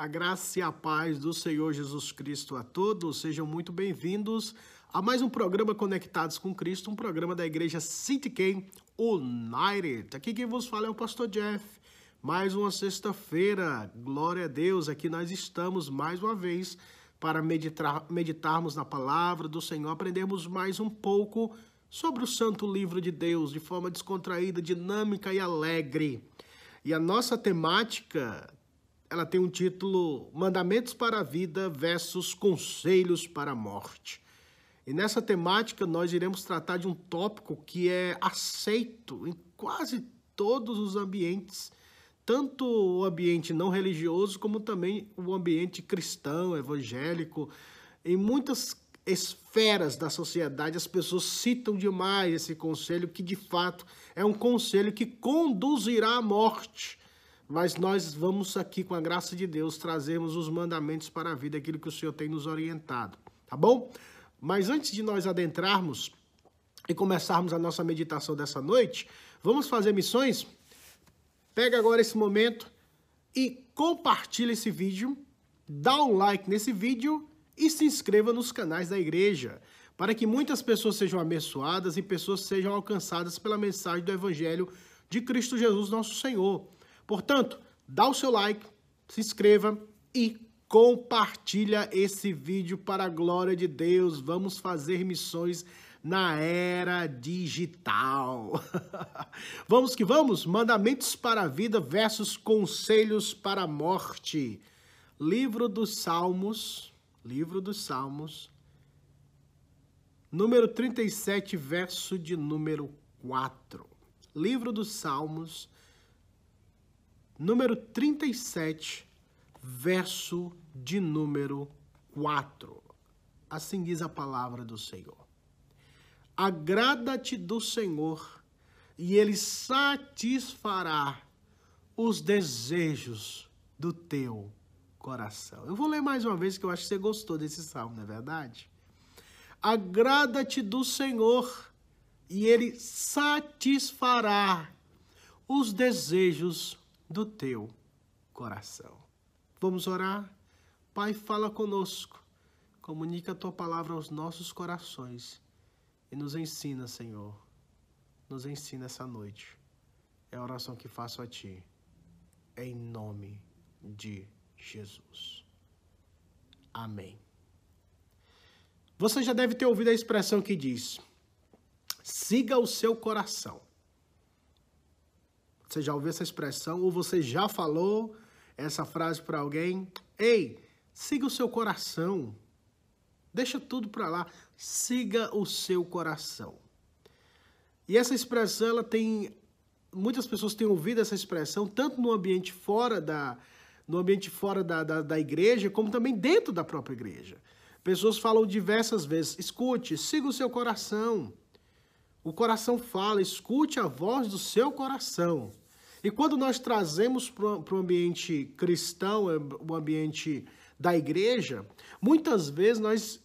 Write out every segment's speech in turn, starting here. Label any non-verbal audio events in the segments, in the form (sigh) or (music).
A graça e a paz do Senhor Jesus Cristo a todos. Sejam muito bem-vindos a mais um programa Conectados com Cristo, um programa da igreja City Ken United. Aqui quem vos fala é o pastor Jeff. Mais uma sexta-feira, glória a Deus, aqui nós estamos mais uma vez para meditar, meditarmos na palavra do Senhor, aprendermos mais um pouco sobre o santo livro de Deus de forma descontraída, dinâmica e alegre. E a nossa temática ela tem um título Mandamentos para a Vida versus Conselhos para a Morte. E nessa temática nós iremos tratar de um tópico que é aceito em quase todos os ambientes, tanto o ambiente não religioso como também o ambiente cristão, evangélico. Em muitas esferas da sociedade as pessoas citam demais esse conselho que de fato é um conselho que conduzirá à morte mas nós vamos aqui, com a graça de Deus, trazermos os mandamentos para a vida, aquilo que o Senhor tem nos orientado, tá bom? Mas antes de nós adentrarmos e começarmos a nossa meditação dessa noite, vamos fazer missões? Pega agora esse momento e compartilha esse vídeo, dá um like nesse vídeo e se inscreva nos canais da igreja, para que muitas pessoas sejam abençoadas e pessoas sejam alcançadas pela mensagem do Evangelho de Cristo Jesus, nosso Senhor. Portanto, dá o seu like, se inscreva e compartilha esse vídeo para a glória de Deus. Vamos fazer missões na era digital. (laughs) vamos que vamos? Mandamentos para a vida versus conselhos para a morte. Livro dos Salmos, livro dos Salmos, número 37, verso de número 4. Livro dos Salmos, número 37, verso de número 4. Assim diz a palavra do Senhor. Agrada-te do Senhor, e ele satisfará os desejos do teu coração. Eu vou ler mais uma vez que eu acho que você gostou desse salmo, não é verdade? Agrada-te do Senhor, e ele satisfará os desejos do teu coração. Vamos orar? Pai, fala conosco, comunica a tua palavra aos nossos corações e nos ensina, Senhor. Nos ensina essa noite. É a oração que faço a ti, em nome de Jesus. Amém. Você já deve ter ouvido a expressão que diz: siga o seu coração. Você já ouviu essa expressão ou você já falou essa frase para alguém? Ei, siga o seu coração. Deixa tudo para lá. Siga o seu coração. E essa expressão, ela tem muitas pessoas têm ouvido essa expressão tanto no ambiente fora da no ambiente fora da, da, da igreja, como também dentro da própria igreja. Pessoas falam diversas vezes: escute, siga o seu coração. O coração fala, escute a voz do seu coração. E quando nós trazemos para o ambiente cristão, é, o ambiente da igreja, muitas vezes nós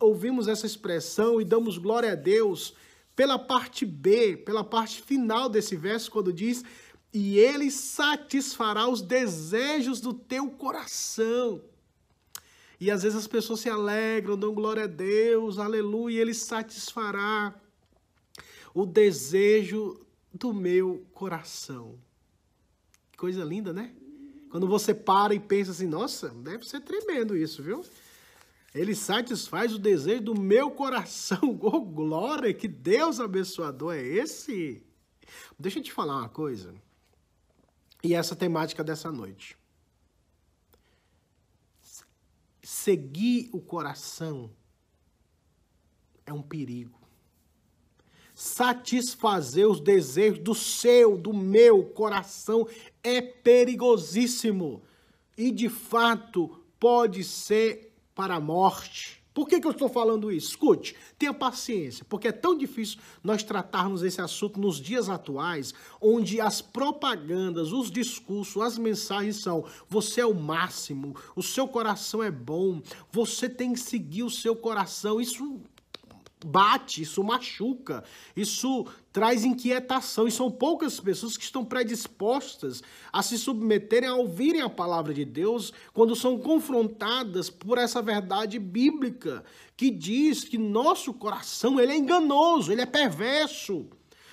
ouvimos essa expressão e damos glória a Deus pela parte B, pela parte final desse verso, quando diz: E ele satisfará os desejos do teu coração. E às vezes as pessoas se alegram, dão glória a Deus, aleluia, ele satisfará o desejo do meu coração. Coisa linda, né? Quando você para e pensa assim, nossa, deve ser tremendo isso, viu? Ele satisfaz o desejo do meu coração. (laughs) Oh, glória, que Deus abençoador é esse? Deixa eu te falar uma coisa. E essa temática dessa noite. Seguir o coração é um perigo satisfazer os desejos do seu, do meu coração é perigosíssimo e de fato pode ser para a morte. Por que, que eu estou falando isso? Escute, tenha paciência, porque é tão difícil nós tratarmos esse assunto nos dias atuais, onde as propagandas, os discursos, as mensagens são: você é o máximo, o seu coração é bom, você tem que seguir o seu coração. Isso bate, isso machuca, isso traz inquietação. E são poucas pessoas que estão predispostas a se submeterem a ouvirem a palavra de Deus quando são confrontadas por essa verdade bíblica que diz que nosso coração ele é enganoso, ele é perverso.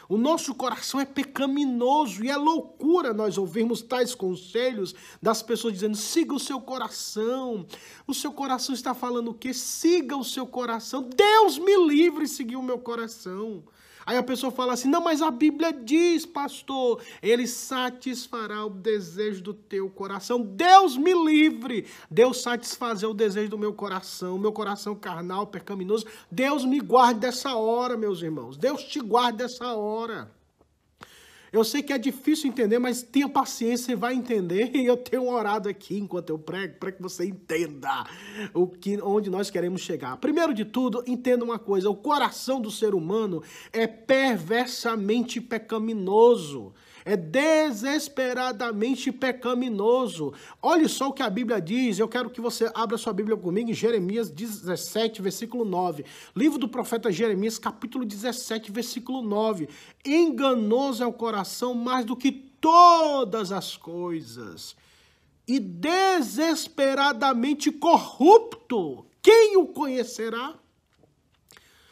O nosso coração é pecaminoso e é loucura nós ouvirmos tais conselhos das pessoas dizendo: siga o seu coração. O seu coração está falando o quê? Siga o seu coração. Deus me livre de seguir o meu coração. Aí a pessoa fala assim: não, mas a Bíblia diz, pastor, ele satisfará o desejo do teu coração. Deus me livre. Deus satisfazer o desejo do meu coração, meu coração carnal, pecaminoso. Deus me guarde dessa hora, meus irmãos. Deus te guarde dessa hora. Eu sei que é difícil entender, mas tenha paciência, você vai entender. (laughs) E eu tenho orado aqui enquanto eu prego para que você entenda o que, onde nós queremos chegar. Primeiro de tudo, entenda uma coisa: o coração do ser humano é perversamente pecaminoso é desesperadamente pecaminoso. Olhe só o que a Bíblia diz. Eu quero que você abra sua Bíblia comigo em Jeremias 17, versículo 9. Livro do profeta Jeremias, capítulo 17, versículo 9. Enganoso é o coração mais do que todas as coisas, e desesperadamente corrupto. Quem o conhecerá?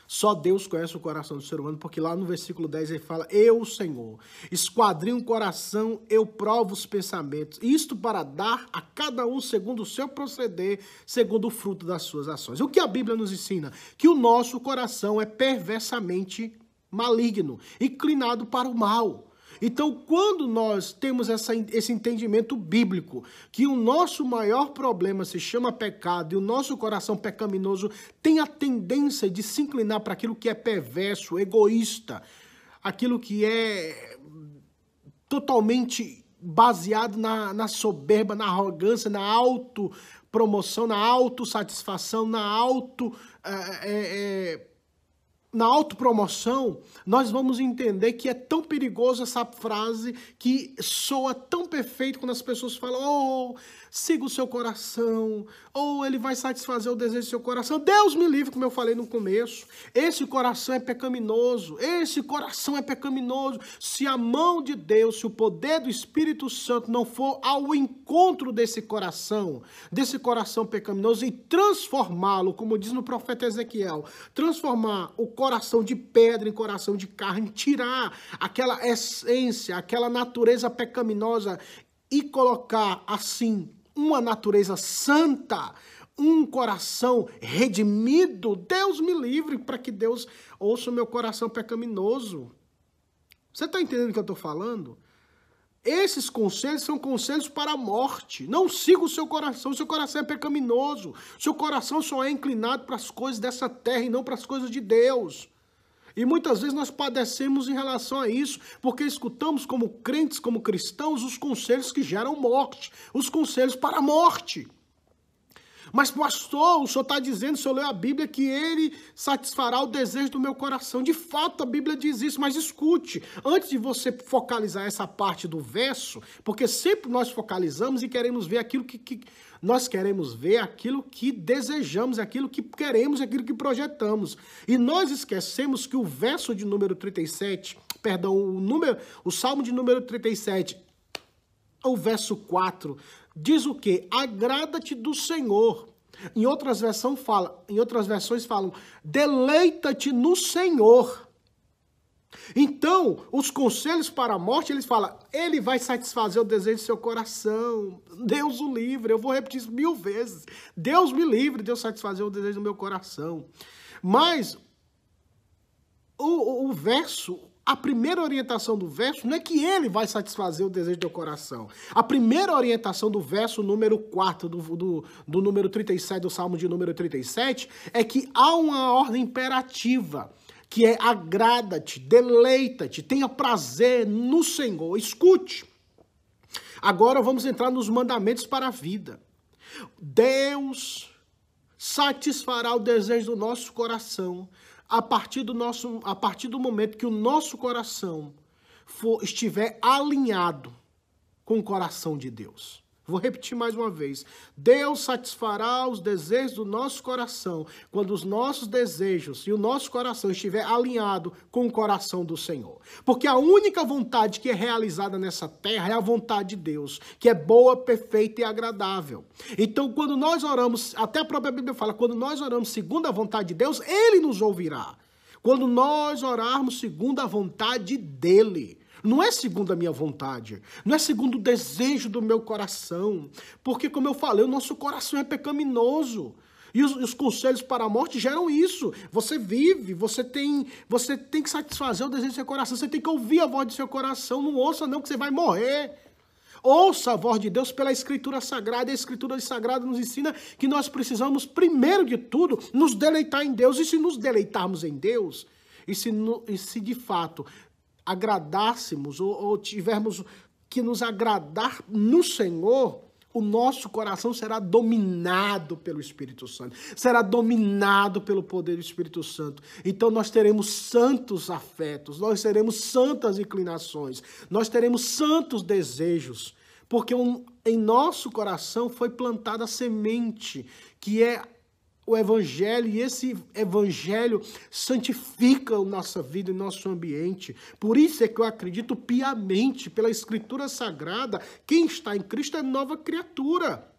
Só Deus conhece o coração do ser humano, porque lá no versículo 10 ele fala: Eu, Senhor, esquadrinho o coração, eu provo os pensamentos, isto para dar a cada um segundo o seu proceder, segundo o fruto das suas ações. O que a Bíblia nos ensina? Que o nosso coração é perversamente maligno, inclinado para o mal. Então, quando nós temos essa, esse entendimento bíblico, que o nosso maior problema se chama pecado e o nosso coração pecaminoso tem a tendência de se inclinar para aquilo que é perverso, egoísta, aquilo que é totalmente baseado na, na soberba, na arrogância, na autopromoção, na autossatisfação, na auto. É, é, na autopromoção, nós vamos entender que é tão perigoso essa frase que soa tão perfeito quando as pessoas falam: oh, siga o seu coração, ou ele vai satisfazer o desejo do seu coração. Deus me livre, como eu falei no começo. Esse coração é pecaminoso, esse coração é pecaminoso. Se a mão de Deus, se o poder do Espírito Santo não for ao encontro desse coração, desse coração pecaminoso e transformá-lo, como diz no profeta Ezequiel, transformar o coração de pedra em coração de carne, tirar aquela essência, aquela natureza pecaminosa e colocar assim uma natureza santa, um coração redimido, Deus me livre para que Deus ouça o meu coração pecaminoso. Você está entendendo o que eu estou falando? Esses conselhos são conselhos para a morte. Não siga o seu coração, o seu coração é pecaminoso. O seu coração só é inclinado para as coisas dessa terra e não para as coisas de Deus. E muitas vezes nós padecemos em relação a isso, porque escutamos como crentes, como cristãos, os conselhos que geram morte, os conselhos para a morte. Mas, pastor, o senhor está dizendo, o senhor leu a Bíblia, que ele satisfará o desejo do meu coração. De fato, a Bíblia diz isso, mas escute, antes de você focalizar essa parte do verso, porque sempre nós focalizamos e queremos ver aquilo que, que nós queremos ver, aquilo que desejamos, aquilo que queremos, aquilo que projetamos. E nós esquecemos que o verso de número 37, perdão, o número, o Salmo de número 37, o verso 4 diz o quê? Agrada-te do Senhor. Em outras versões fala, em outras versões falam: deleita-te no Senhor. Então, os conselhos para a morte, eles falam, ele vai satisfazer o desejo do seu coração. Deus o livre. Eu vou repetir isso mil vezes. Deus me livre de eu satisfazer o desejo do meu coração. Mas o, o verso, a primeira orientação do verso não é que ele vai satisfazer o desejo do coração. A primeira orientação do verso número 4 do, do, do número 37, do Salmo de número 37, é que há uma ordem imperativa, que é agrada-te, deleita-te, tenha prazer no Senhor. Escute. Agora vamos entrar nos mandamentos para a vida. Deus satisfará o desejo do nosso coração a partir do, nosso, a partir do momento que o nosso coração for, estiver alinhado com o coração de Deus. Vou repetir mais uma vez. Deus satisfará os desejos do nosso coração quando os nossos desejos e o nosso coração estiver alinhado com o coração do Senhor. Porque a única vontade que é realizada nessa terra é a vontade de Deus, que é boa, perfeita e agradável. Então, quando nós oramos, até a própria Bíblia fala, quando nós oramos segundo a vontade de Deus, ele nos ouvirá. Quando nós orarmos segundo a vontade dele. Não é segundo a minha vontade, não é segundo o desejo do meu coração, porque, como eu falei, o nosso coração é pecaminoso. E os, os, conselhos para a morte geram isso. Você vive, você tem, você tem que satisfazer o desejo do seu coração, você tem que ouvir a voz do seu coração. Não ouça, não, que você vai morrer. Ouça a voz de Deus pela Escritura Sagrada. E a Escritura Sagrada nos ensina que nós precisamos, primeiro de tudo, nos deleitar em Deus. E se nos deleitarmos em Deus, e se, e se de fato agradássemos ou, ou tivermos que nos agradar no Senhor, o nosso coração será dominado pelo Espírito Santo, será dominado pelo poder do Espírito Santo. Então nós teremos santos afetos, nós teremos santas inclinações, nós teremos santos desejos, porque um, em nosso coração foi plantada a semente, que é o Evangelho e esse Evangelho santifica a nossa vida e nosso ambiente. Por isso é que eu acredito piamente, pela Escritura Sagrada, quem está em Cristo é nova criatura.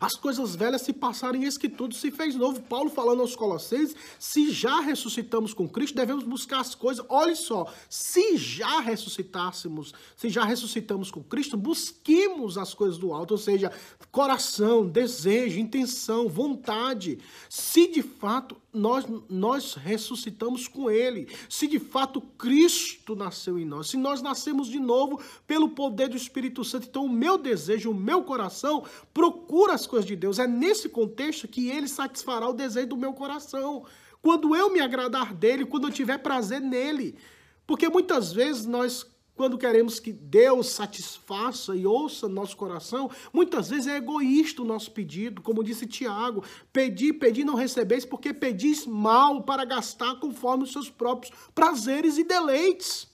As coisas velhas se passaram e eis que tudo se fez novo. Paulo falando aos Colossenses, se já ressuscitamos com Cristo, devemos buscar as coisas. Olhe só, se já ressuscitássemos, se já ressuscitamos com Cristo, busquemos as coisas do alto, ou seja, coração, desejo, intenção, vontade. Se de fato nós, nós ressuscitamos com Ele, se de fato Cristo nasceu em nós, se nós nascemos de novo pelo poder do Espírito Santo, então o meu desejo, o meu coração procura as coisas de Deus. É nesse contexto que Ele satisfará o desejo do meu coração. Quando eu me agradar dele, quando eu tiver prazer nele. Porque muitas vezes nós quando queremos que Deus satisfaça e ouça nosso coração, muitas vezes é egoísta o nosso pedido, como disse Tiago, pedi, pedi, não recebeis, porque pedis mal para gastar conforme os seus próprios prazeres e deleites.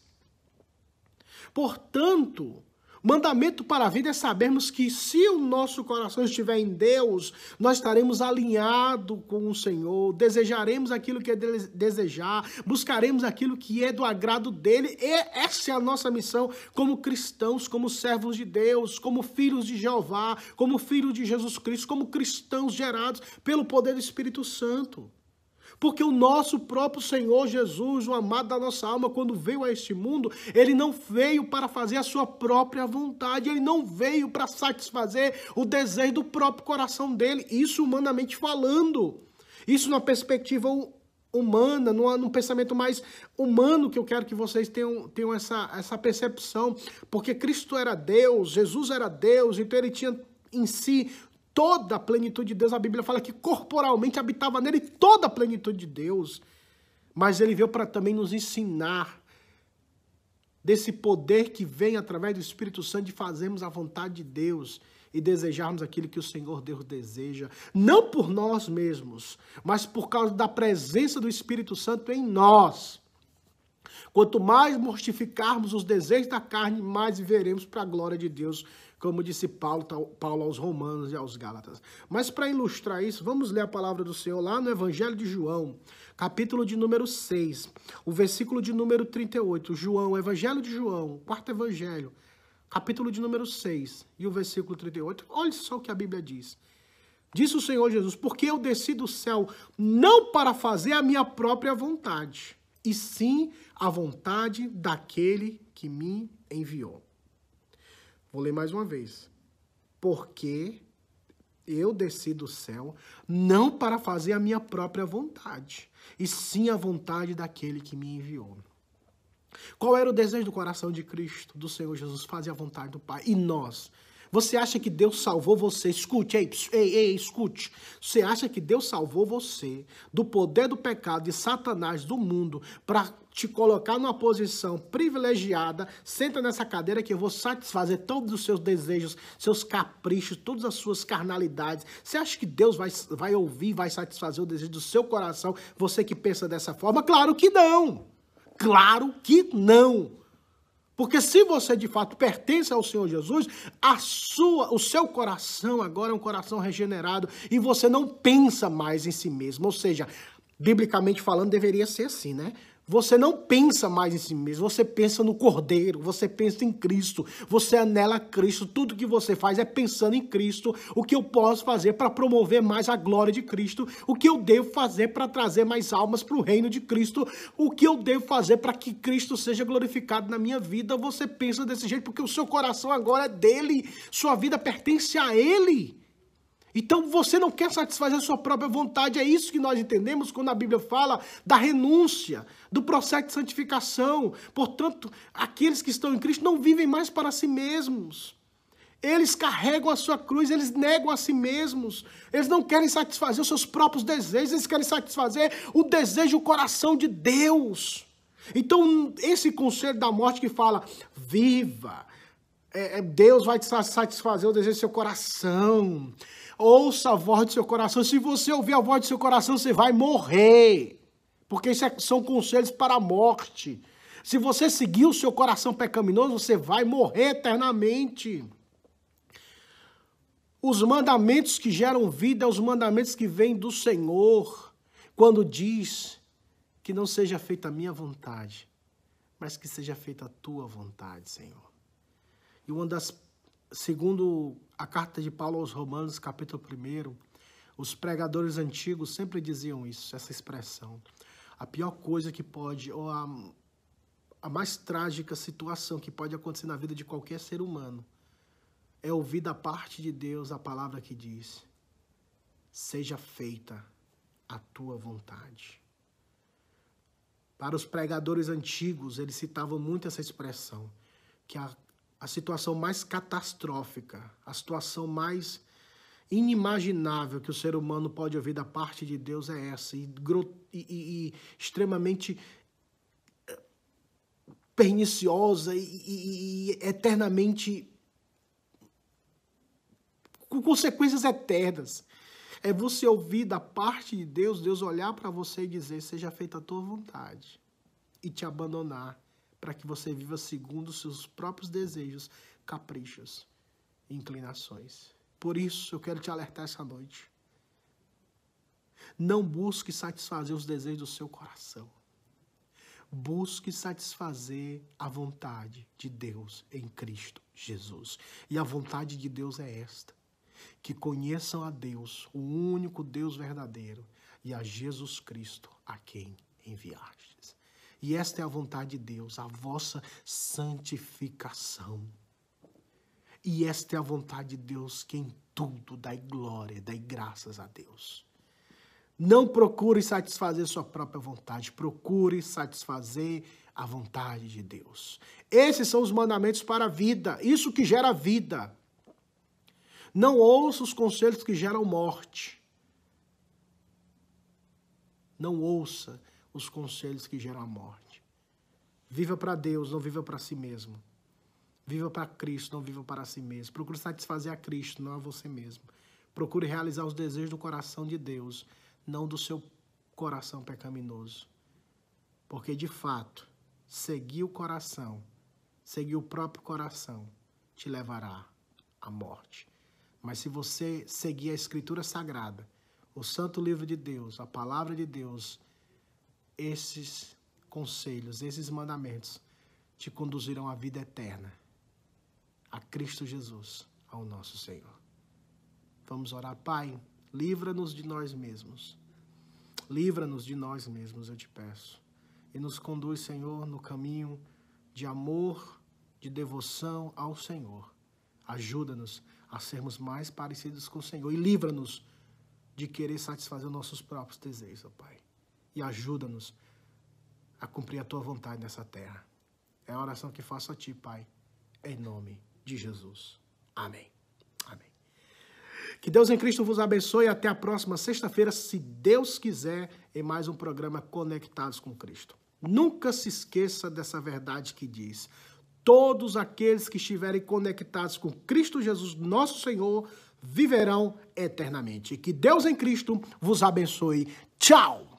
Portanto, Mandamento para a vida é sabermos que se o nosso coração estiver em Deus, nós estaremos alinhados com o Senhor, desejaremos aquilo que é desejar, buscaremos aquilo que é do agrado dele. E essa é a nossa missão como cristãos, como servos de Deus, como filhos de Jeová, como filhos de Jesus Cristo, como cristãos gerados pelo poder do Espírito Santo. Porque o nosso próprio Senhor Jesus, o amado da nossa alma, quando veio a este mundo, ele não veio para fazer a sua própria vontade, ele não veio para satisfazer o desejo do próprio coração dele, isso humanamente falando. Isso numa perspectiva humana, num, pensamento mais humano que eu quero que vocês tenham, tenham essa, essa percepção. Porque Cristo era Deus, Jesus era Deus, então ele tinha em si toda a plenitude de Deus. A Bíblia fala que corporalmente habitava nele toda a plenitude de Deus. Mas ele veio para também nos ensinar desse poder que vem através do Espírito Santo de fazermos a vontade de Deus e desejarmos aquilo que o Senhor Deus deseja, não por nós mesmos, mas por causa da presença do Espírito Santo em nós. Quanto mais mortificarmos os desejos da carne, mais viveremos para a glória de Deus como disse Paulo, Paulo aos Romanos e aos Gálatas. Mas para ilustrar isso, vamos ler a palavra do Senhor lá no Evangelho de João, capítulo de número 6, o versículo de número 38. João, Evangelho de João, quarto Evangelho, capítulo de número 6 e o versículo 38. Olha só o que a Bíblia diz. Disse o Senhor Jesus: Porque eu desci do céu não para fazer a minha própria vontade, e sim a vontade daquele que me enviou. Vou ler mais uma vez. Porque eu desci do céu não para fazer a minha própria vontade, e sim a vontade daquele que me enviou. Qual era o desejo do coração de Cristo, do Senhor Jesus? Fazer a vontade do Pai. E nós? Você acha que Deus salvou você? Escute, ei, ei, ei, escute. Você acha que Deus salvou você do poder do pecado, de Satanás, do mundo, para te colocar numa posição privilegiada, senta nessa cadeira que eu vou satisfazer todos os seus desejos, seus caprichos, todas as suas carnalidades. Você acha que Deus vai, vai ouvir, vai satisfazer o desejo do seu coração? Você que pensa dessa forma? Claro que não! Claro que não! Porque se você de fato pertence ao Senhor Jesus, a sua, o seu coração agora é um coração regenerado e você não pensa mais em si mesmo. Ou seja, biblicamente falando, deveria ser assim, né? Você não pensa mais em si mesmo, você pensa no Cordeiro, você pensa em Cristo, você anela Cristo, tudo que você faz é pensando em Cristo, o que eu posso fazer para promover mais a glória de Cristo, o que eu devo fazer para trazer mais almas para o reino de Cristo, o que eu devo fazer para que Cristo seja glorificado na minha vida. Você pensa desse jeito porque o seu coração agora é dele, sua vida pertence a Ele. Então você não quer satisfazer a sua própria vontade, é isso que nós entendemos quando a Bíblia fala da renúncia, do processo de santificação. Portanto, aqueles que estão em Cristo não vivem mais para si mesmos. Eles carregam a sua cruz, eles negam a si mesmos. Eles não querem satisfazer os seus próprios desejos, eles querem satisfazer o desejo, o coração de Deus. Então, esse conselho da morte que fala, viva, é, é Deus vai te satisfazer o desejo do seu coração. Ouça a voz do seu coração. Se você ouvir a voz do seu coração, você vai morrer. Porque isso é, são conselhos para a morte. Se você seguir o seu coração pecaminoso, você vai morrer eternamente. Os mandamentos que geram vida, os mandamentos que vêm do Senhor, quando diz que não seja feita a minha vontade, mas que seja feita a tua vontade, Senhor. E uma das segundo a carta de Paulo aos Romanos, capítulo 1, os pregadores antigos sempre diziam isso, essa expressão. A pior coisa que pode, ou a, a mais trágica situação que pode acontecer na vida de qualquer ser humano, é ouvir da parte de Deus a palavra que diz: Seja feita a tua vontade. Para os pregadores antigos, eles citavam muito essa expressão, que a a situação mais catastrófica, a situação mais inimaginável que o ser humano pode ouvir da parte de Deus é essa, e, e, e extremamente eh, perniciosa e, e eternamente com consequências eternas. É você ouvir da parte de Deus, Deus olhar para você e dizer: seja feita a tua vontade, e te abandonar para que você viva segundo os seus próprios desejos, caprichos e inclinações. Por isso eu quero te alertar essa noite. Não busque satisfazer os desejos do seu coração. Busque satisfazer a vontade de Deus em Cristo Jesus. E a vontade de Deus é esta: que conheçam a Deus, o único Deus verdadeiro, e a Jesus Cristo, a quem enviastes. E esta é a vontade de Deus, a vossa santificação. E esta é a vontade de Deus que em tudo dai glória, dai graças a Deus. Não procure satisfazer sua própria vontade, procure satisfazer a vontade de Deus. Esses são os mandamentos para a vida, isso que gera vida. Não ouça os conselhos que geram morte. Não ouça os conselhos que geram a morte. Viva para Deus, não viva para si mesmo. Viva para Cristo, não viva para si mesmo. Procure satisfazer a Cristo, não a você mesmo. Procure realizar os desejos do coração de Deus, não do seu coração pecaminoso. Porque, de fato, seguir o coração, seguir o próprio coração, te levará à morte. Mas se você seguir a Escritura Sagrada, o Santo Livro de Deus, a Palavra de Deus, esses conselhos, esses mandamentos te conduzirão à vida eterna, a Cristo Jesus, ao nosso Senhor. Vamos orar, Pai, livra-nos de nós mesmos. Livra-nos de nós mesmos, eu te peço. E nos conduz, Senhor, no caminho de amor, de devoção ao Senhor. Ajuda-nos a sermos mais parecidos com o Senhor e livra-nos de querer satisfazer os nossos próprios desejos, ó Pai e ajuda-nos a cumprir a tua vontade nessa terra. É a oração que faço a ti, Pai, em nome de Jesus. Amém. Amém. Que Deus em Cristo vos abençoe e até a próxima sexta-feira, se Deus quiser, em mais um programa Conectados com Cristo. Nunca se esqueça dessa verdade que diz: todos aqueles que estiverem conectados com Cristo Jesus, nosso Senhor, viverão eternamente. Que Deus em Cristo vos abençoe. Tchau!